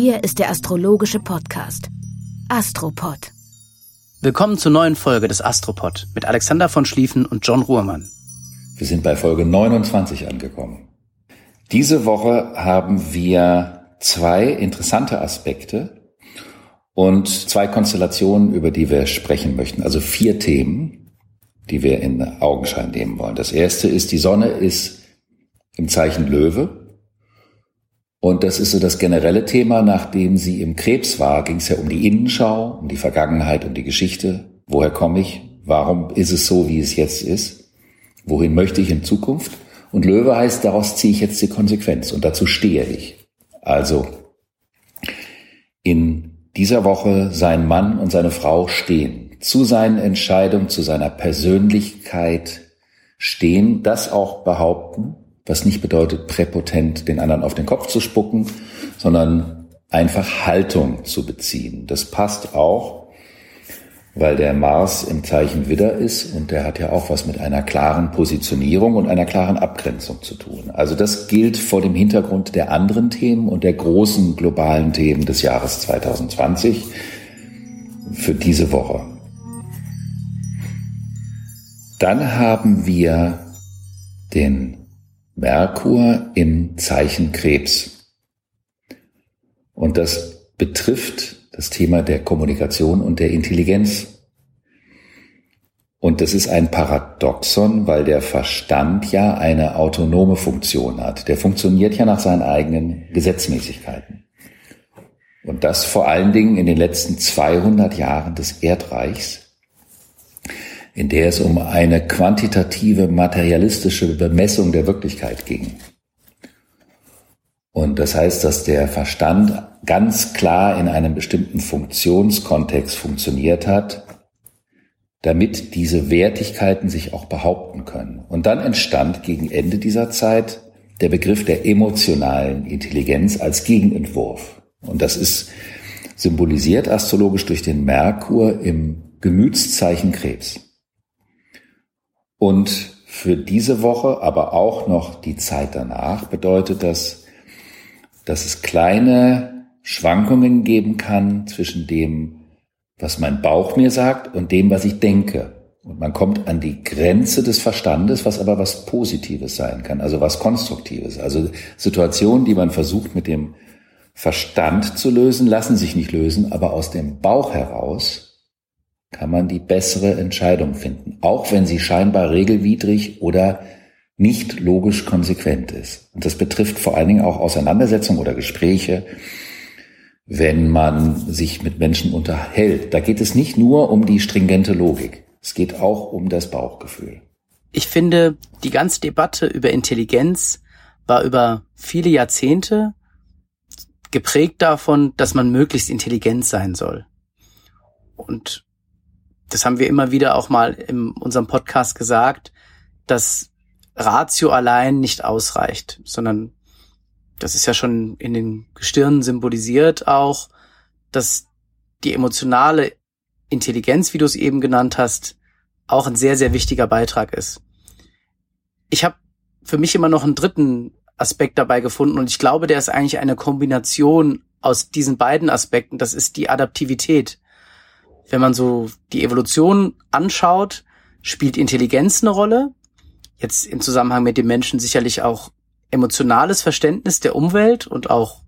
Hier ist der astrologische Podcast Astropod. Willkommen zur neuen Folge des Astropod mit Alexander von Schlieffen und John Ruhrmann. Wir sind bei Folge 29 angekommen. Diese Woche haben wir zwei interessante Aspekte und zwei Konstellationen, über die wir sprechen möchten. Also vier Themen, die wir in Augenschein nehmen wollen. Das erste ist, die Sonne ist im Zeichen Löwe. Und das ist so das generelle Thema, nachdem sie im Krebs war, ging es ja um die Innenschau, um die Vergangenheit, um die Geschichte. Woher komme ich? Warum ist es so, wie es jetzt ist? Wohin möchte ich in Zukunft? Und Löwe heißt, daraus ziehe ich jetzt die Konsequenz und dazu stehe ich. Also in dieser Woche sein Mann und seine Frau stehen, zu seinen Entscheidungen, zu seiner Persönlichkeit stehen, das auch behaupten was nicht bedeutet, präpotent den anderen auf den Kopf zu spucken, sondern einfach Haltung zu beziehen. Das passt auch, weil der Mars im Zeichen Widder ist und der hat ja auch was mit einer klaren Positionierung und einer klaren Abgrenzung zu tun. Also das gilt vor dem Hintergrund der anderen Themen und der großen globalen Themen des Jahres 2020 für diese Woche. Dann haben wir den Merkur im Zeichen Krebs. Und das betrifft das Thema der Kommunikation und der Intelligenz. Und das ist ein Paradoxon, weil der Verstand ja eine autonome Funktion hat. Der funktioniert ja nach seinen eigenen Gesetzmäßigkeiten. Und das vor allen Dingen in den letzten 200 Jahren des Erdreichs in der es um eine quantitative, materialistische Bemessung der Wirklichkeit ging. Und das heißt, dass der Verstand ganz klar in einem bestimmten Funktionskontext funktioniert hat, damit diese Wertigkeiten sich auch behaupten können. Und dann entstand gegen Ende dieser Zeit der Begriff der emotionalen Intelligenz als Gegenentwurf. Und das ist symbolisiert astrologisch durch den Merkur im Gemütszeichen Krebs. Und für diese Woche, aber auch noch die Zeit danach, bedeutet das, dass es kleine Schwankungen geben kann zwischen dem, was mein Bauch mir sagt und dem, was ich denke. Und man kommt an die Grenze des Verstandes, was aber was Positives sein kann, also was Konstruktives. Also Situationen, die man versucht mit dem Verstand zu lösen, lassen sich nicht lösen, aber aus dem Bauch heraus kann man die bessere Entscheidung finden, auch wenn sie scheinbar regelwidrig oder nicht logisch konsequent ist. Und das betrifft vor allen Dingen auch Auseinandersetzungen oder Gespräche, wenn man sich mit Menschen unterhält. Da geht es nicht nur um die stringente Logik, es geht auch um das Bauchgefühl. Ich finde, die ganze Debatte über Intelligenz war über viele Jahrzehnte geprägt davon, dass man möglichst intelligent sein soll. Und das haben wir immer wieder auch mal in unserem Podcast gesagt, dass Ratio allein nicht ausreicht, sondern das ist ja schon in den Gestirnen symbolisiert auch, dass die emotionale Intelligenz, wie du es eben genannt hast, auch ein sehr, sehr wichtiger Beitrag ist. Ich habe für mich immer noch einen dritten Aspekt dabei gefunden und ich glaube, der ist eigentlich eine Kombination aus diesen beiden Aspekten. Das ist die Adaptivität wenn man so die Evolution anschaut, spielt Intelligenz eine Rolle. Jetzt im Zusammenhang mit dem Menschen sicherlich auch emotionales Verständnis der Umwelt und auch,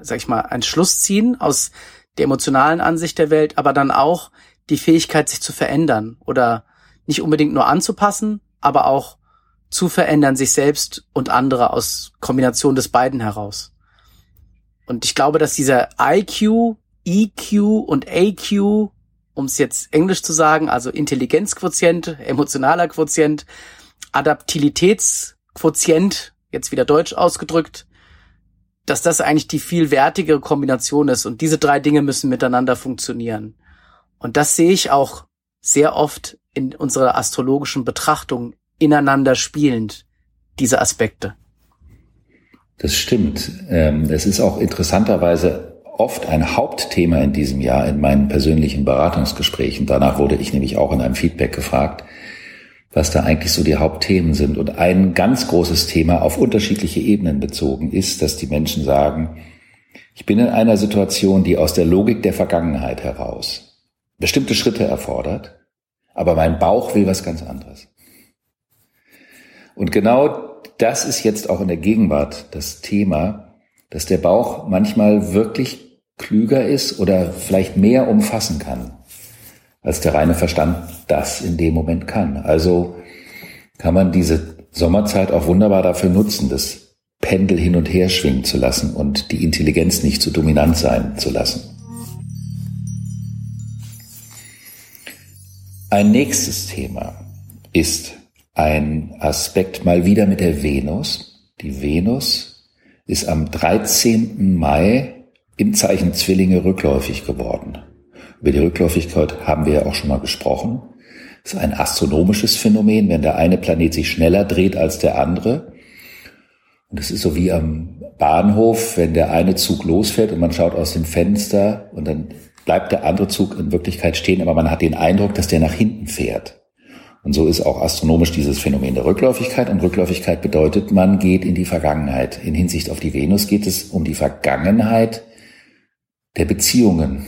sag ich mal, ein Schluss ziehen aus der emotionalen Ansicht der Welt, aber dann auch die Fähigkeit, sich zu verändern oder nicht unbedingt nur anzupassen, aber auch zu verändern, sich selbst und andere aus Kombination des beiden heraus. Und ich glaube, dass dieser IQ, EQ und AQ um es jetzt englisch zu sagen, also Intelligenzquotient, emotionaler Quotient, Adaptilitätsquotient jetzt wieder deutsch ausgedrückt, dass das eigentlich die viel wertigere Kombination ist und diese drei Dinge müssen miteinander funktionieren. Und das sehe ich auch sehr oft in unserer astrologischen Betrachtung ineinander spielend, diese Aspekte. Das stimmt. Ähm, es ist auch interessanterweise oft ein Hauptthema in diesem Jahr in meinen persönlichen Beratungsgesprächen. Danach wurde ich nämlich auch in einem Feedback gefragt, was da eigentlich so die Hauptthemen sind. Und ein ganz großes Thema auf unterschiedliche Ebenen bezogen ist, dass die Menschen sagen, ich bin in einer Situation, die aus der Logik der Vergangenheit heraus bestimmte Schritte erfordert, aber mein Bauch will was ganz anderes. Und genau das ist jetzt auch in der Gegenwart das Thema, dass der Bauch manchmal wirklich klüger ist oder vielleicht mehr umfassen kann, als der reine Verstand das in dem Moment kann. Also kann man diese Sommerzeit auch wunderbar dafür nutzen, das Pendel hin und her schwingen zu lassen und die Intelligenz nicht zu dominant sein zu lassen. Ein nächstes Thema ist ein Aspekt mal wieder mit der Venus. Die Venus ist am 13. Mai im Zeichen Zwillinge rückläufig geworden. Über die Rückläufigkeit haben wir ja auch schon mal gesprochen. Das ist ein astronomisches Phänomen, wenn der eine Planet sich schneller dreht als der andere. Und es ist so wie am Bahnhof, wenn der eine Zug losfährt und man schaut aus dem Fenster und dann bleibt der andere Zug in Wirklichkeit stehen, aber man hat den Eindruck, dass der nach hinten fährt. Und so ist auch astronomisch dieses Phänomen der Rückläufigkeit. Und Rückläufigkeit bedeutet, man geht in die Vergangenheit. In Hinsicht auf die Venus geht es um die Vergangenheit der Beziehungen,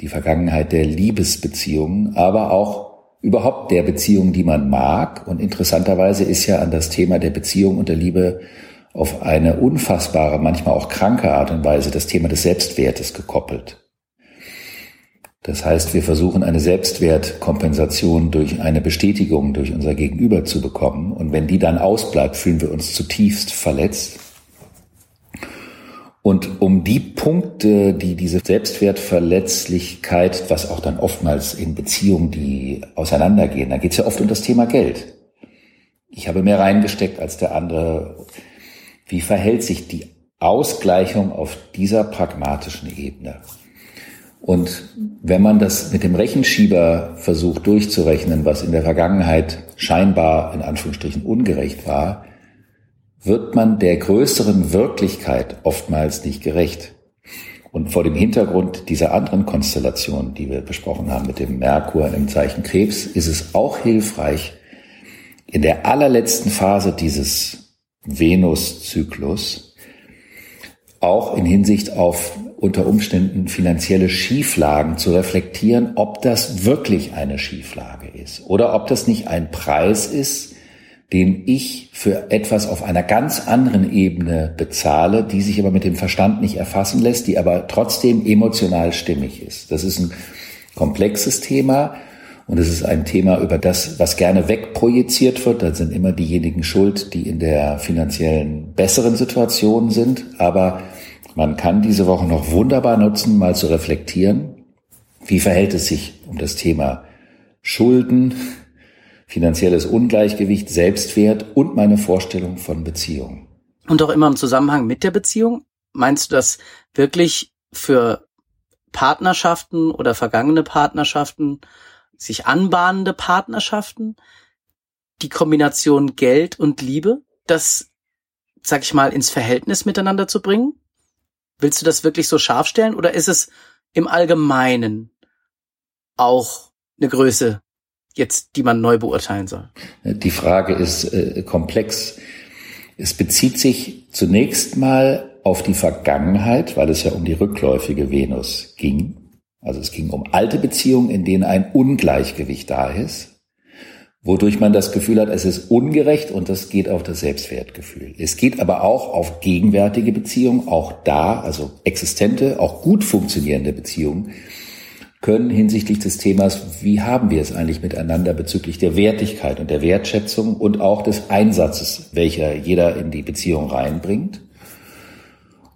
die Vergangenheit der Liebesbeziehungen, aber auch überhaupt der Beziehungen, die man mag. Und interessanterweise ist ja an das Thema der Beziehung und der Liebe auf eine unfassbare, manchmal auch kranke Art und Weise das Thema des Selbstwertes gekoppelt. Das heißt, wir versuchen eine Selbstwertkompensation durch eine Bestätigung durch unser Gegenüber zu bekommen. Und wenn die dann ausbleibt, fühlen wir uns zutiefst verletzt. Und um die Punkte, die diese Selbstwertverletzlichkeit, was auch dann oftmals in Beziehungen, die auseinandergehen, da geht es ja oft um das Thema Geld. Ich habe mehr reingesteckt als der andere. Wie verhält sich die Ausgleichung auf dieser pragmatischen Ebene? Und wenn man das mit dem Rechenschieber versucht durchzurechnen, was in der Vergangenheit scheinbar in Anführungsstrichen ungerecht war, wird man der größeren Wirklichkeit oftmals nicht gerecht. Und vor dem Hintergrund dieser anderen Konstellation, die wir besprochen haben mit dem Merkur im Zeichen Krebs, ist es auch hilfreich, in der allerletzten Phase dieses Venus-Zyklus auch in Hinsicht auf unter Umständen finanzielle Schieflagen zu reflektieren, ob das wirklich eine Schieflage ist oder ob das nicht ein Preis ist, den ich für etwas auf einer ganz anderen Ebene bezahle, die sich aber mit dem Verstand nicht erfassen lässt, die aber trotzdem emotional stimmig ist. Das ist ein komplexes Thema und es ist ein Thema über das, was gerne wegprojiziert wird. Da sind immer diejenigen schuld, die in der finanziellen besseren Situation sind, aber man kann diese Woche noch wunderbar nutzen, mal zu reflektieren, wie verhält es sich um das Thema Schulden, finanzielles Ungleichgewicht, Selbstwert und meine Vorstellung von Beziehung. Und auch immer im Zusammenhang mit der Beziehung? Meinst du das wirklich für Partnerschaften oder vergangene Partnerschaften, sich anbahnende Partnerschaften, die Kombination Geld und Liebe, das, sag ich mal, ins Verhältnis miteinander zu bringen? Willst du das wirklich so scharf stellen oder ist es im Allgemeinen auch eine Größe jetzt, die man neu beurteilen soll? Die Frage ist äh, komplex. Es bezieht sich zunächst mal auf die Vergangenheit, weil es ja um die rückläufige Venus ging. Also es ging um alte Beziehungen, in denen ein Ungleichgewicht da ist wodurch man das Gefühl hat, es ist ungerecht und das geht auf das Selbstwertgefühl. Es geht aber auch auf gegenwärtige Beziehungen, auch da, also existente, auch gut funktionierende Beziehungen, können hinsichtlich des Themas, wie haben wir es eigentlich miteinander bezüglich der Wertigkeit und der Wertschätzung und auch des Einsatzes, welcher jeder in die Beziehung reinbringt.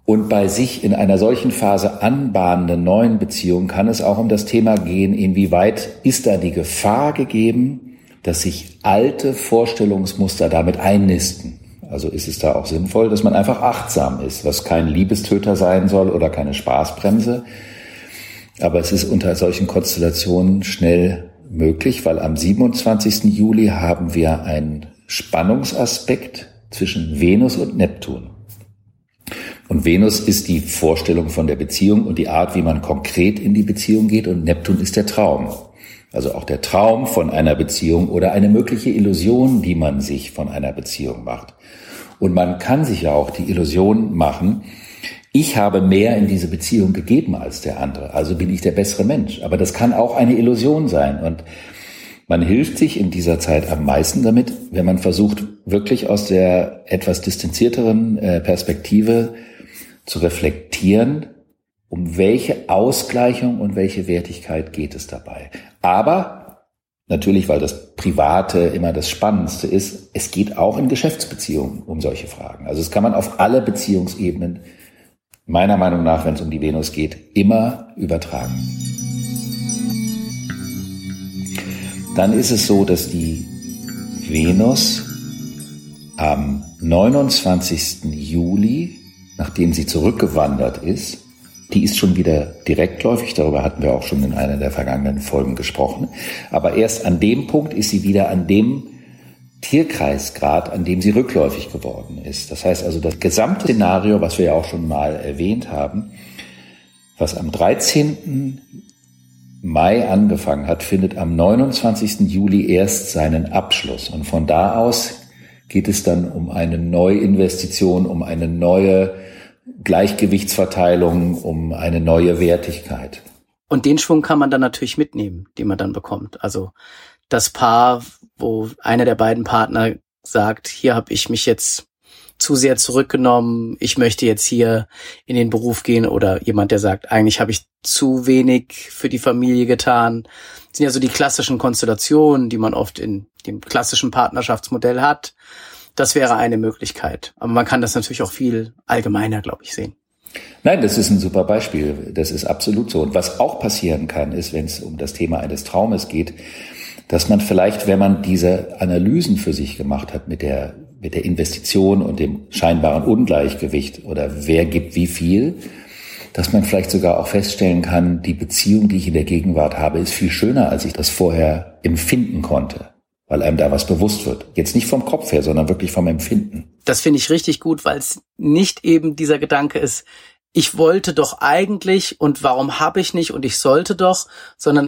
Und bei sich in einer solchen Phase anbahnenden neuen Beziehung kann es auch um das Thema gehen, inwieweit ist da die Gefahr gegeben, dass sich alte Vorstellungsmuster damit einnisten. Also ist es da auch sinnvoll, dass man einfach achtsam ist, was kein Liebestöter sein soll oder keine Spaßbremse. Aber es ist unter solchen Konstellationen schnell möglich, weil am 27. Juli haben wir einen Spannungsaspekt zwischen Venus und Neptun. Und Venus ist die Vorstellung von der Beziehung und die Art, wie man konkret in die Beziehung geht. Und Neptun ist der Traum. Also auch der Traum von einer Beziehung oder eine mögliche Illusion, die man sich von einer Beziehung macht. Und man kann sich ja auch die Illusion machen, ich habe mehr in diese Beziehung gegeben als der andere, also bin ich der bessere Mensch. Aber das kann auch eine Illusion sein. Und man hilft sich in dieser Zeit am meisten damit, wenn man versucht, wirklich aus der etwas distanzierteren äh, Perspektive zu reflektieren, um welche Ausgleichung und welche Wertigkeit geht es dabei. Aber natürlich, weil das Private immer das Spannendste ist, es geht auch in Geschäftsbeziehungen um solche Fragen. Also es kann man auf alle Beziehungsebenen, meiner Meinung nach, wenn es um die Venus geht, immer übertragen. Dann ist es so, dass die Venus am 29. Juli nachdem sie zurückgewandert ist, die ist schon wieder direktläufig, darüber hatten wir auch schon in einer der vergangenen Folgen gesprochen. Aber erst an dem Punkt ist sie wieder an dem Tierkreisgrad, an dem sie rückläufig geworden ist. Das heißt also, das gesamte Szenario, was wir ja auch schon mal erwähnt haben, was am 13. Mai angefangen hat, findet am 29. Juli erst seinen Abschluss. Und von da aus geht es dann um eine Neuinvestition, um eine neue Gleichgewichtsverteilung, um eine neue Wertigkeit. Und den Schwung kann man dann natürlich mitnehmen, den man dann bekommt. Also das Paar, wo einer der beiden Partner sagt, hier habe ich mich jetzt zu sehr zurückgenommen, ich möchte jetzt hier in den Beruf gehen oder jemand, der sagt, eigentlich habe ich zu wenig für die Familie getan. Das sind ja so die klassischen Konstellationen, die man oft in dem klassischen Partnerschaftsmodell hat. Das wäre eine Möglichkeit. Aber man kann das natürlich auch viel allgemeiner, glaube ich, sehen. Nein, das ist ein super Beispiel. Das ist absolut so. Und was auch passieren kann, ist, wenn es um das Thema eines Traumes geht, dass man vielleicht, wenn man diese Analysen für sich gemacht hat mit der, mit der Investition und dem scheinbaren Ungleichgewicht oder wer gibt wie viel, dass man vielleicht sogar auch feststellen kann, die Beziehung, die ich in der Gegenwart habe, ist viel schöner, als ich das vorher empfinden konnte weil einem da was bewusst wird. Jetzt nicht vom Kopf her, sondern wirklich vom Empfinden. Das finde ich richtig gut, weil es nicht eben dieser Gedanke ist, ich wollte doch eigentlich und warum habe ich nicht und ich sollte doch, sondern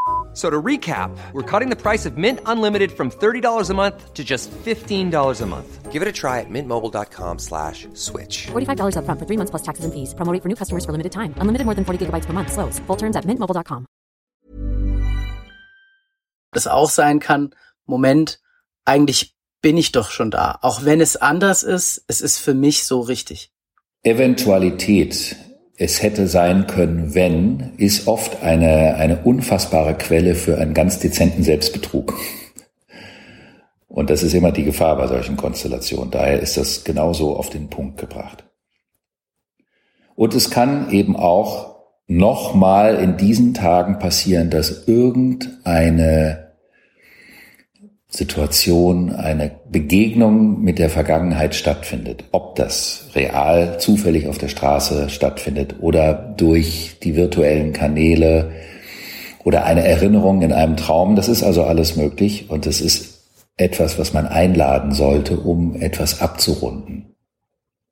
So to recap, we're cutting the price of Mint Unlimited from $30 a month to just $15 a month. Give it a try at mintmobile.com slash switch. $45 up front for three months plus taxes and fees. Promo for new customers for limited time. Unlimited more than 40 gigabytes per month. Slows. Full terms at mintmobile.com. Das auch sein kann, Moment, eigentlich bin ich doch schon da. Auch wenn es anders ist, es ist für mich so richtig. Eventualität es hätte sein können, wenn, ist oft eine, eine unfassbare Quelle für einen ganz dezenten Selbstbetrug. Und das ist immer die Gefahr bei solchen Konstellationen. Daher ist das genauso auf den Punkt gebracht. Und es kann eben auch nochmal in diesen Tagen passieren, dass irgendeine Situation, eine Begegnung mit der Vergangenheit stattfindet. Ob das real zufällig auf der Straße stattfindet oder durch die virtuellen Kanäle oder eine Erinnerung in einem Traum, das ist also alles möglich und das ist etwas, was man einladen sollte, um etwas abzurunden,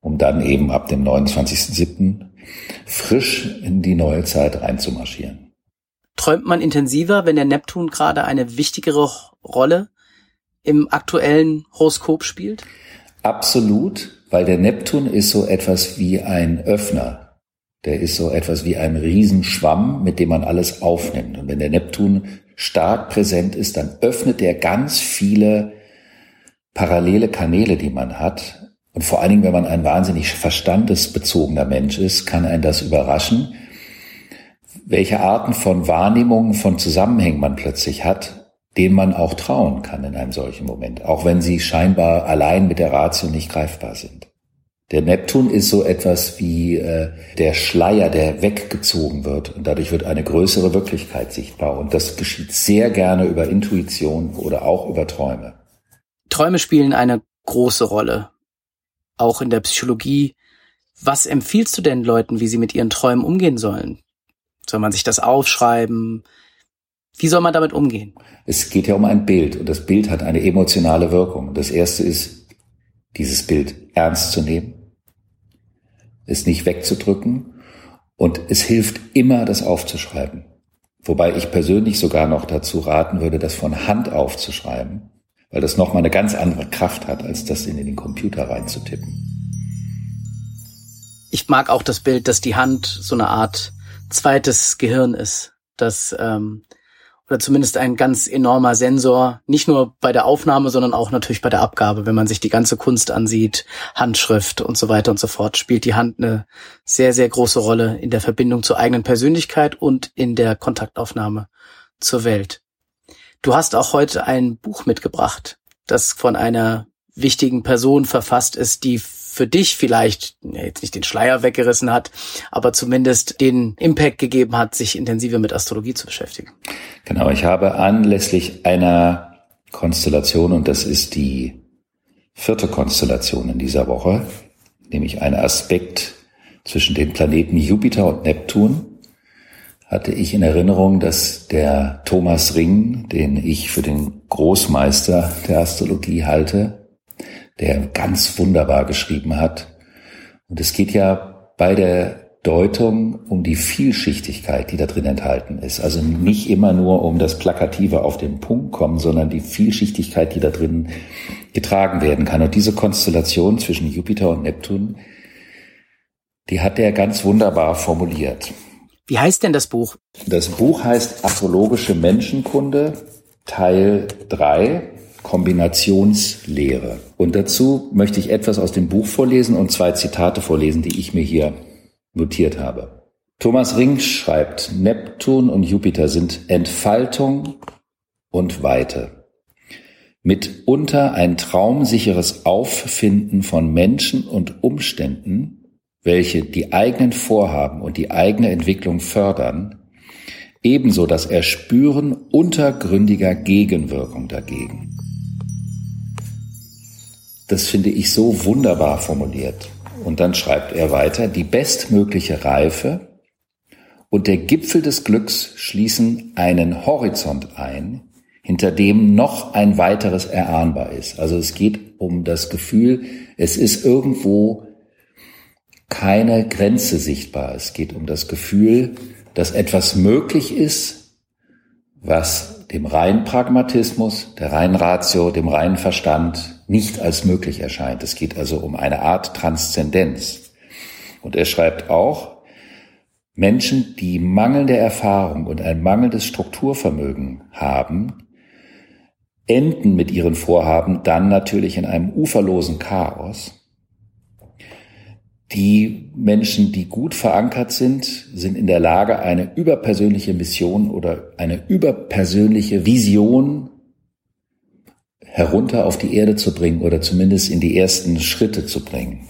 um dann eben ab dem 29.07. frisch in die neue Zeit reinzumarschieren. Träumt man intensiver, wenn der Neptun gerade eine wichtigere Rolle im aktuellen Horoskop spielt? Absolut, weil der Neptun ist so etwas wie ein Öffner. Der ist so etwas wie ein Riesenschwamm, mit dem man alles aufnimmt. Und wenn der Neptun stark präsent ist, dann öffnet er ganz viele parallele Kanäle, die man hat. Und vor allen Dingen, wenn man ein wahnsinnig verstandesbezogener Mensch ist, kann einen das überraschen, welche Arten von Wahrnehmungen, von Zusammenhängen man plötzlich hat, denen man auch trauen kann in einem solchen Moment, auch wenn sie scheinbar allein mit der Ratio nicht greifbar sind. Der Neptun ist so etwas wie äh, der Schleier, der weggezogen wird und dadurch wird eine größere Wirklichkeit sichtbar und das geschieht sehr gerne über Intuition oder auch über Träume. Träume spielen eine große Rolle, auch in der Psychologie. Was empfiehlst du denn Leuten, wie sie mit ihren Träumen umgehen sollen? Soll man sich das aufschreiben? Wie soll man damit umgehen? Es geht ja um ein Bild und das Bild hat eine emotionale Wirkung. Das erste ist, dieses Bild ernst zu nehmen, es nicht wegzudrücken und es hilft immer, das aufzuschreiben. Wobei ich persönlich sogar noch dazu raten würde, das von Hand aufzuschreiben, weil das nochmal eine ganz andere Kraft hat, als das in den Computer reinzutippen. Ich mag auch das Bild, dass die Hand so eine Art zweites Gehirn ist, dass ähm, oder zumindest ein ganz enormer Sensor, nicht nur bei der Aufnahme, sondern auch natürlich bei der Abgabe. Wenn man sich die ganze Kunst ansieht, Handschrift und so weiter und so fort, spielt die Hand eine sehr, sehr große Rolle in der Verbindung zur eigenen Persönlichkeit und in der Kontaktaufnahme zur Welt. Du hast auch heute ein Buch mitgebracht, das von einer wichtigen Person verfasst ist, die für dich vielleicht jetzt nicht den Schleier weggerissen hat, aber zumindest den Impact gegeben hat, sich intensiver mit Astrologie zu beschäftigen. Genau, ich habe anlässlich einer Konstellation, und das ist die vierte Konstellation in dieser Woche, nämlich ein Aspekt zwischen den Planeten Jupiter und Neptun, hatte ich in Erinnerung, dass der Thomas Ring, den ich für den Großmeister der Astrologie halte, der ganz wunderbar geschrieben hat. Und es geht ja bei der Deutung um die Vielschichtigkeit, die da drin enthalten ist. Also nicht immer nur um das Plakative auf den Punkt kommen, sondern die Vielschichtigkeit, die da drin getragen werden kann. Und diese Konstellation zwischen Jupiter und Neptun, die hat er ganz wunderbar formuliert. Wie heißt denn das Buch? Das Buch heißt Astrologische Menschenkunde, Teil 3. Kombinationslehre. Und dazu möchte ich etwas aus dem Buch vorlesen und zwei Zitate vorlesen, die ich mir hier notiert habe. Thomas Ring schreibt, Neptun und Jupiter sind Entfaltung und Weite. Mitunter ein traumsicheres Auffinden von Menschen und Umständen, welche die eigenen Vorhaben und die eigene Entwicklung fördern, ebenso das Erspüren untergründiger Gegenwirkung dagegen. Das finde ich so wunderbar formuliert. Und dann schreibt er weiter, die bestmögliche Reife und der Gipfel des Glücks schließen einen Horizont ein, hinter dem noch ein weiteres erahnbar ist. Also es geht um das Gefühl, es ist irgendwo keine Grenze sichtbar. Es geht um das Gefühl, dass etwas möglich ist, was dem reinen Pragmatismus, der reinen Ratio, dem reinen Verstand nicht als möglich erscheint. Es geht also um eine Art Transzendenz. Und er schreibt auch, Menschen, die mangelnde Erfahrung und ein mangelndes Strukturvermögen haben, enden mit ihren Vorhaben dann natürlich in einem uferlosen Chaos. Die Menschen, die gut verankert sind, sind in der Lage, eine überpersönliche Mission oder eine überpersönliche Vision herunter auf die Erde zu bringen oder zumindest in die ersten Schritte zu bringen.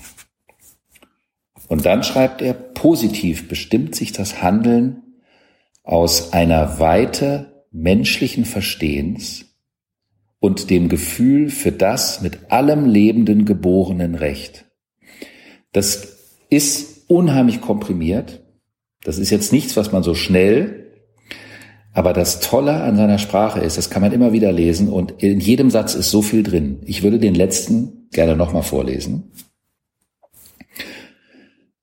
Und dann schreibt er, positiv bestimmt sich das Handeln aus einer Weite menschlichen Verstehens und dem Gefühl für das mit allem lebenden geborenen Recht. Das ist unheimlich komprimiert. Das ist jetzt nichts, was man so schnell, aber das Tolle an seiner Sprache ist, das kann man immer wieder lesen und in jedem Satz ist so viel drin. Ich würde den letzten gerne nochmal vorlesen.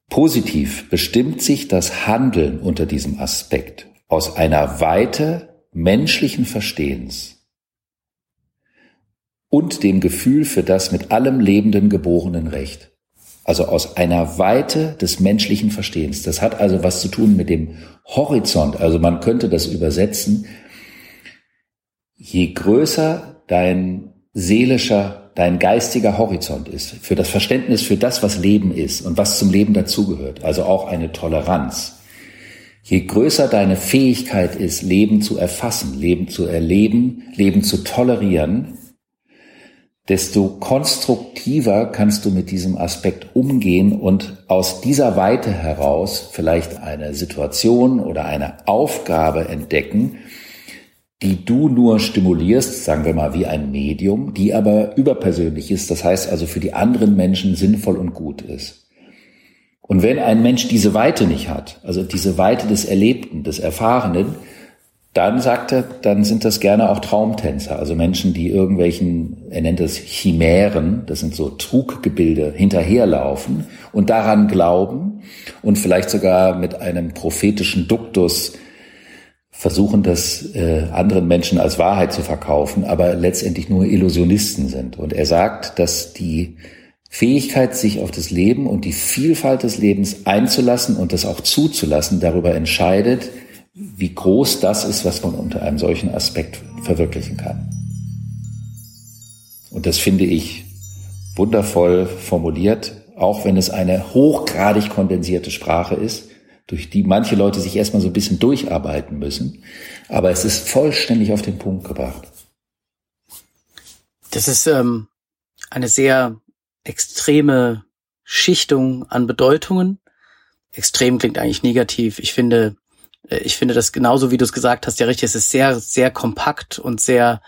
Positiv bestimmt sich das Handeln unter diesem Aspekt aus einer Weite menschlichen Verstehens und dem Gefühl für das mit allem Lebenden geborenen Recht. Also aus einer Weite des menschlichen Verstehens. Das hat also was zu tun mit dem Horizont. Also man könnte das übersetzen. Je größer dein seelischer, dein geistiger Horizont ist, für das Verständnis für das, was Leben ist und was zum Leben dazugehört, also auch eine Toleranz. Je größer deine Fähigkeit ist, Leben zu erfassen, Leben zu erleben, Leben zu tolerieren, desto konstruktiver kannst du mit diesem Aspekt umgehen und aus dieser Weite heraus vielleicht eine Situation oder eine Aufgabe entdecken, die du nur stimulierst, sagen wir mal wie ein Medium, die aber überpersönlich ist, das heißt also für die anderen Menschen sinnvoll und gut ist. Und wenn ein Mensch diese Weite nicht hat, also diese Weite des Erlebten, des Erfahrenen, dann sagt er, dann sind das gerne auch Traumtänzer, also Menschen, die irgendwelchen, er nennt es Chimären, das sind so Truggebilde, hinterherlaufen und daran glauben und vielleicht sogar mit einem prophetischen Duktus versuchen, das äh, anderen Menschen als Wahrheit zu verkaufen, aber letztendlich nur Illusionisten sind. Und er sagt, dass die Fähigkeit, sich auf das Leben und die Vielfalt des Lebens einzulassen und das auch zuzulassen, darüber entscheidet, wie groß das ist, was man unter einem solchen Aspekt verwirklichen kann. Und das finde ich wundervoll formuliert, auch wenn es eine hochgradig kondensierte Sprache ist, durch die manche Leute sich erstmal so ein bisschen durcharbeiten müssen. Aber es ist vollständig auf den Punkt gebracht. Das ist ähm, eine sehr extreme Schichtung an Bedeutungen. Extrem klingt eigentlich negativ. Ich finde, ich finde das genauso, wie du es gesagt hast, ja richtig. Es ist sehr, sehr kompakt und sehr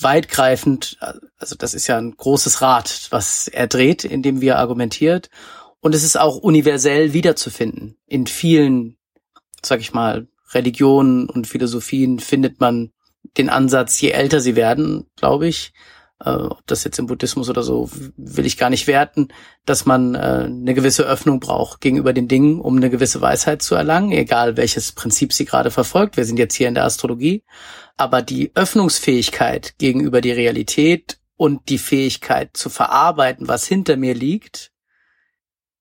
weitgreifend. Also das ist ja ein großes Rad, was er dreht, in dem wir argumentiert. Und es ist auch universell wiederzufinden. In vielen, sag ich mal, Religionen und Philosophien findet man den Ansatz, je älter sie werden, glaube ich, äh, ob das jetzt im Buddhismus oder so, will ich gar nicht werten, dass man äh, eine gewisse Öffnung braucht gegenüber den Dingen, um eine gewisse Weisheit zu erlangen, egal welches Prinzip sie gerade verfolgt. Wir sind jetzt hier in der Astrologie. Aber die Öffnungsfähigkeit gegenüber die Realität und die Fähigkeit zu verarbeiten, was hinter mir liegt,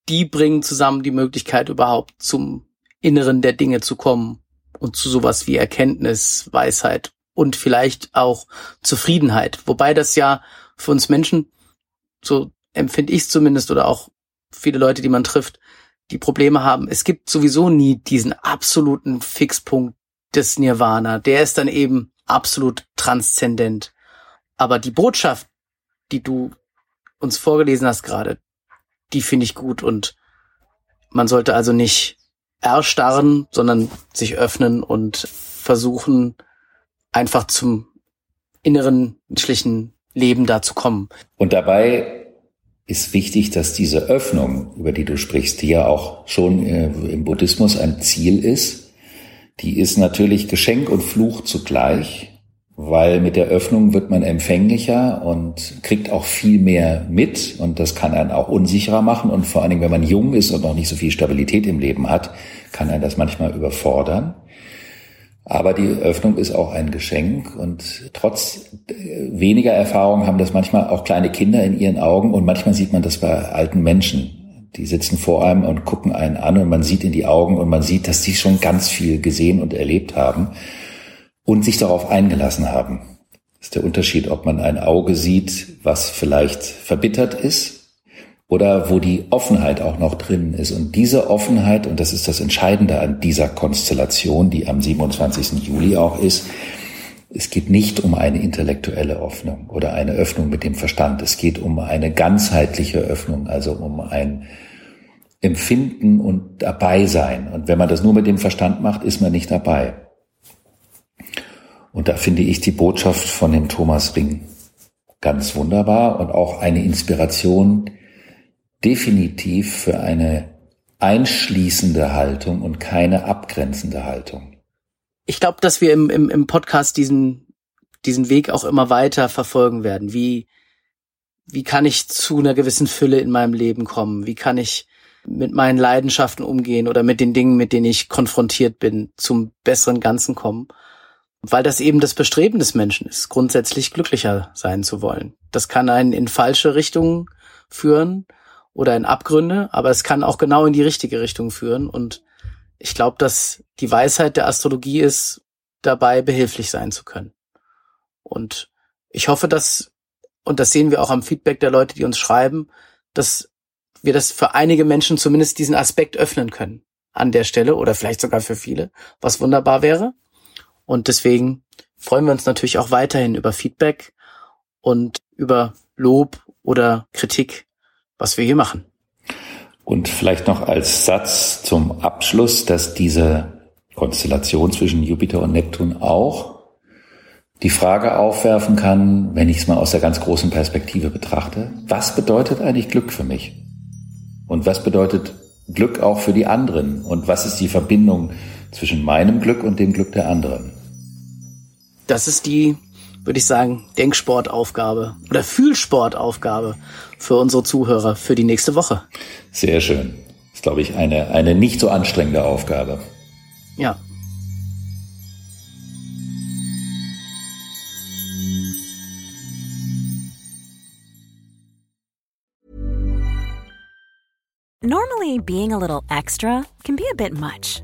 die bringen zusammen die Möglichkeit überhaupt zum Inneren der Dinge zu kommen und zu sowas wie Erkenntnis, Weisheit und vielleicht auch Zufriedenheit. Wobei das ja für uns Menschen, so empfinde ich es zumindest, oder auch viele Leute, die man trifft, die Probleme haben. Es gibt sowieso nie diesen absoluten Fixpunkt des Nirvana. Der ist dann eben absolut transzendent. Aber die Botschaft, die du uns vorgelesen hast gerade, die finde ich gut und man sollte also nicht erstarren, sondern sich öffnen und versuchen, einfach zum inneren menschlichen Leben da zu kommen. Und dabei ist wichtig, dass diese Öffnung, über die du sprichst, die ja auch schon äh, im Buddhismus ein Ziel ist, die ist natürlich Geschenk und Fluch zugleich, weil mit der Öffnung wird man empfänglicher und kriegt auch viel mehr mit und das kann einen auch unsicherer machen und vor allen Dingen, wenn man jung ist und noch nicht so viel Stabilität im Leben hat, kann einen das manchmal überfordern. Aber die Öffnung ist auch ein Geschenk und trotz weniger Erfahrung haben das manchmal auch kleine Kinder in ihren Augen und manchmal sieht man das bei alten Menschen. Die sitzen vor einem und gucken einen an und man sieht in die Augen und man sieht, dass sie schon ganz viel gesehen und erlebt haben und sich darauf eingelassen haben. Das ist der Unterschied, ob man ein Auge sieht, was vielleicht verbittert ist oder wo die Offenheit auch noch drin ist. Und diese Offenheit, und das ist das Entscheidende an dieser Konstellation, die am 27. Juli auch ist, es geht nicht um eine intellektuelle Öffnung oder eine Öffnung mit dem Verstand. Es geht um eine ganzheitliche Öffnung, also um ein Empfinden und dabei sein. Und wenn man das nur mit dem Verstand macht, ist man nicht dabei. Und da finde ich die Botschaft von dem Thomas Ring ganz wunderbar und auch eine Inspiration, definitiv für eine einschließende Haltung und keine abgrenzende Haltung. Ich glaube, dass wir im, im, im Podcast diesen, diesen Weg auch immer weiter verfolgen werden. Wie, wie kann ich zu einer gewissen Fülle in meinem Leben kommen? Wie kann ich mit meinen Leidenschaften umgehen oder mit den Dingen, mit denen ich konfrontiert bin, zum besseren Ganzen kommen? Weil das eben das Bestreben des Menschen ist, grundsätzlich glücklicher sein zu wollen. Das kann einen in falsche Richtungen führen oder in Abgründe, aber es kann auch genau in die richtige Richtung führen. Und ich glaube, dass die Weisheit der Astrologie ist, dabei behilflich sein zu können. Und ich hoffe, dass, und das sehen wir auch am Feedback der Leute, die uns schreiben, dass wir das für einige Menschen zumindest diesen Aspekt öffnen können. an der Stelle oder vielleicht sogar für viele, was wunderbar wäre. Und deswegen freuen wir uns natürlich auch weiterhin über Feedback und über Lob oder Kritik, was wir hier machen. Und vielleicht noch als Satz zum Abschluss, dass diese Konstellation zwischen Jupiter und Neptun auch die Frage aufwerfen kann, wenn ich es mal aus der ganz großen Perspektive betrachte, was bedeutet eigentlich Glück für mich? Und was bedeutet Glück auch für die anderen? Und was ist die Verbindung zwischen meinem Glück und dem Glück der anderen? Das ist die, würde ich sagen, Denksportaufgabe oder Fühlsportaufgabe für unsere Zuhörer für die nächste Woche. Sehr schön. Das ist, glaube ich, eine, eine nicht so anstrengende Aufgabe. Ja. Normally, being a little extra can be a bit much,